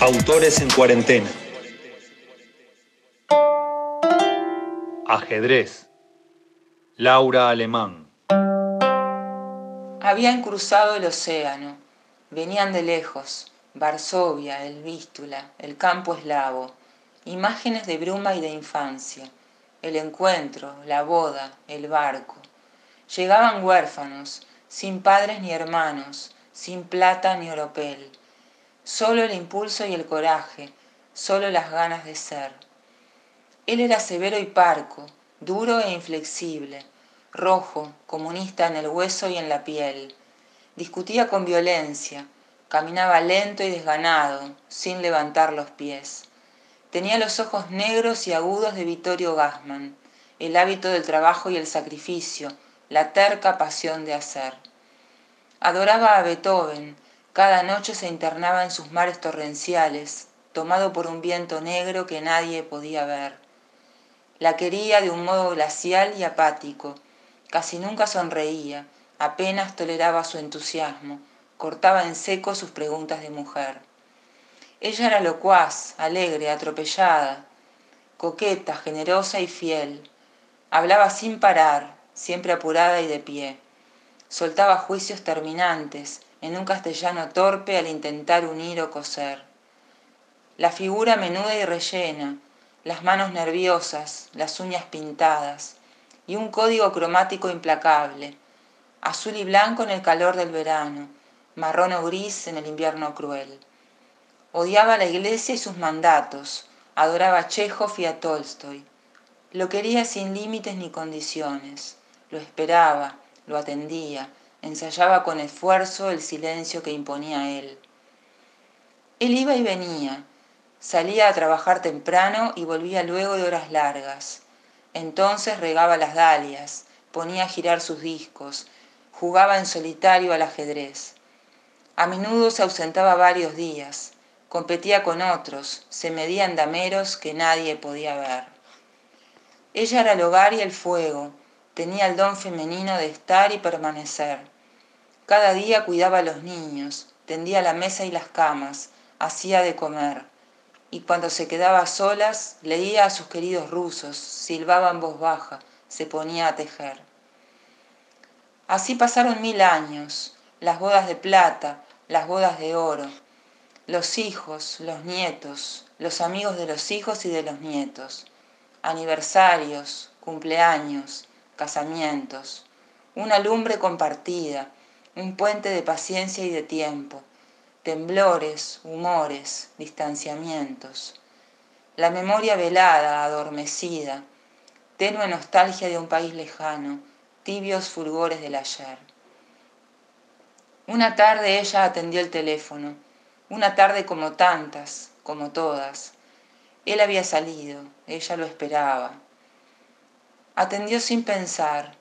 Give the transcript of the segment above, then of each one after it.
Autores en cuarentena. Ajedrez. Laura Alemán. Habían cruzado el océano. Venían de lejos. Varsovia, el Vístula, el campo eslavo. Imágenes de bruma y de infancia. El encuentro, la boda, el barco. Llegaban huérfanos, sin padres ni hermanos, sin plata ni oropel solo el impulso y el coraje, solo las ganas de ser. Él era severo y parco, duro e inflexible, rojo, comunista en el hueso y en la piel. Discutía con violencia, caminaba lento y desganado, sin levantar los pies. Tenía los ojos negros y agudos de Vittorio Gassman, el hábito del trabajo y el sacrificio, la terca pasión de hacer. Adoraba a Beethoven, cada noche se internaba en sus mares torrenciales, tomado por un viento negro que nadie podía ver. La quería de un modo glacial y apático, casi nunca sonreía, apenas toleraba su entusiasmo, cortaba en seco sus preguntas de mujer. Ella era locuaz, alegre, atropellada, coqueta, generosa y fiel. Hablaba sin parar, siempre apurada y de pie. Soltaba juicios terminantes, en un castellano torpe al intentar unir o coser. La figura menuda y rellena, las manos nerviosas, las uñas pintadas, y un código cromático implacable, azul y blanco en el calor del verano, marrón o gris en el invierno cruel. Odiaba la iglesia y sus mandatos, adoraba a Chekhov y a Tolstoy. Lo quería sin límites ni condiciones, lo esperaba, lo atendía, ensayaba con esfuerzo el silencio que imponía él. Él iba y venía, salía a trabajar temprano y volvía luego de horas largas. Entonces regaba las dalias, ponía a girar sus discos, jugaba en solitario al ajedrez. A menudo se ausentaba varios días, competía con otros, se medía en dameros que nadie podía ver. Ella era el hogar y el fuego, tenía el don femenino de estar y permanecer. Cada día cuidaba a los niños, tendía la mesa y las camas, hacía de comer. Y cuando se quedaba solas, leía a sus queridos rusos, silbaba en voz baja, se ponía a tejer. Así pasaron mil años, las bodas de plata, las bodas de oro, los hijos, los nietos, los amigos de los hijos y de los nietos, aniversarios, cumpleaños, casamientos, una lumbre compartida, un puente de paciencia y de tiempo, temblores, humores, distanciamientos, la memoria velada, adormecida, tenue nostalgia de un país lejano, tibios fulgores del ayer. Una tarde ella atendió el teléfono, una tarde como tantas, como todas. Él había salido, ella lo esperaba. Atendió sin pensar,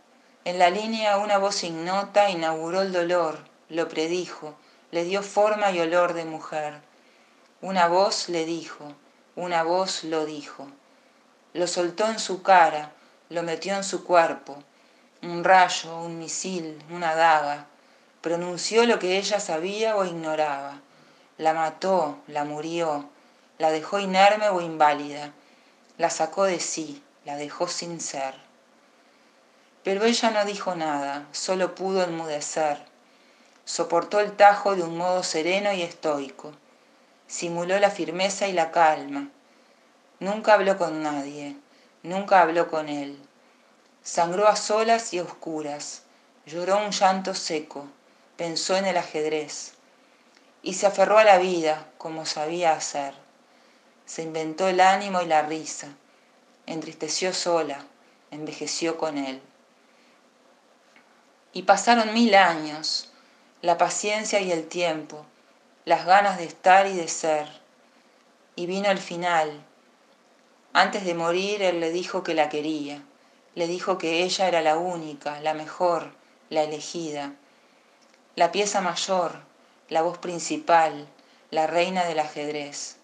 en la línea una voz ignota inauguró el dolor, lo predijo, le dio forma y olor de mujer. Una voz le dijo, una voz lo dijo. Lo soltó en su cara, lo metió en su cuerpo. Un rayo, un misil, una daga. Pronunció lo que ella sabía o ignoraba. La mató, la murió, la dejó inerme o inválida. La sacó de sí, la dejó sin ser. Pero ella no dijo nada, solo pudo enmudecer. Soportó el tajo de un modo sereno y estoico. Simuló la firmeza y la calma. Nunca habló con nadie, nunca habló con él. Sangró a solas y oscuras, lloró un llanto seco, pensó en el ajedrez y se aferró a la vida como sabía hacer. Se inventó el ánimo y la risa, entristeció sola, envejeció con él. Y pasaron mil años, la paciencia y el tiempo, las ganas de estar y de ser. Y vino el final. Antes de morir, él le dijo que la quería, le dijo que ella era la única, la mejor, la elegida, la pieza mayor, la voz principal, la reina del ajedrez.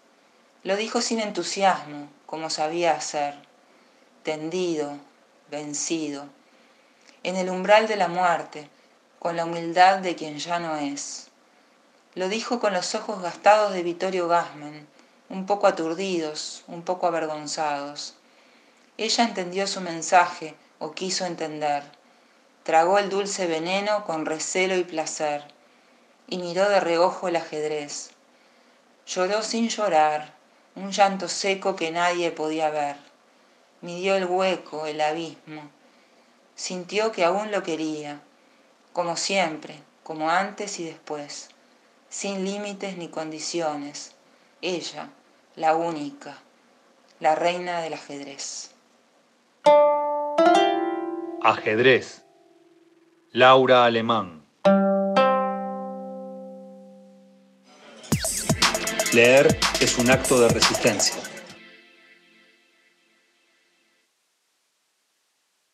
Lo dijo sin entusiasmo, como sabía hacer, tendido, vencido en el umbral de la muerte, con la humildad de quien ya no es. Lo dijo con los ojos gastados de Vittorio Gassman, un poco aturdidos, un poco avergonzados. Ella entendió su mensaje, o quiso entender. Tragó el dulce veneno con recelo y placer, y miró de reojo el ajedrez. Lloró sin llorar, un llanto seco que nadie podía ver. Midió el hueco, el abismo. Sintió que aún lo quería, como siempre, como antes y después sin límites ni condiciones, ella, la única, la reina del ajedrez. Ajedrez. Laura Alemán. Leer es un acto de resistencia.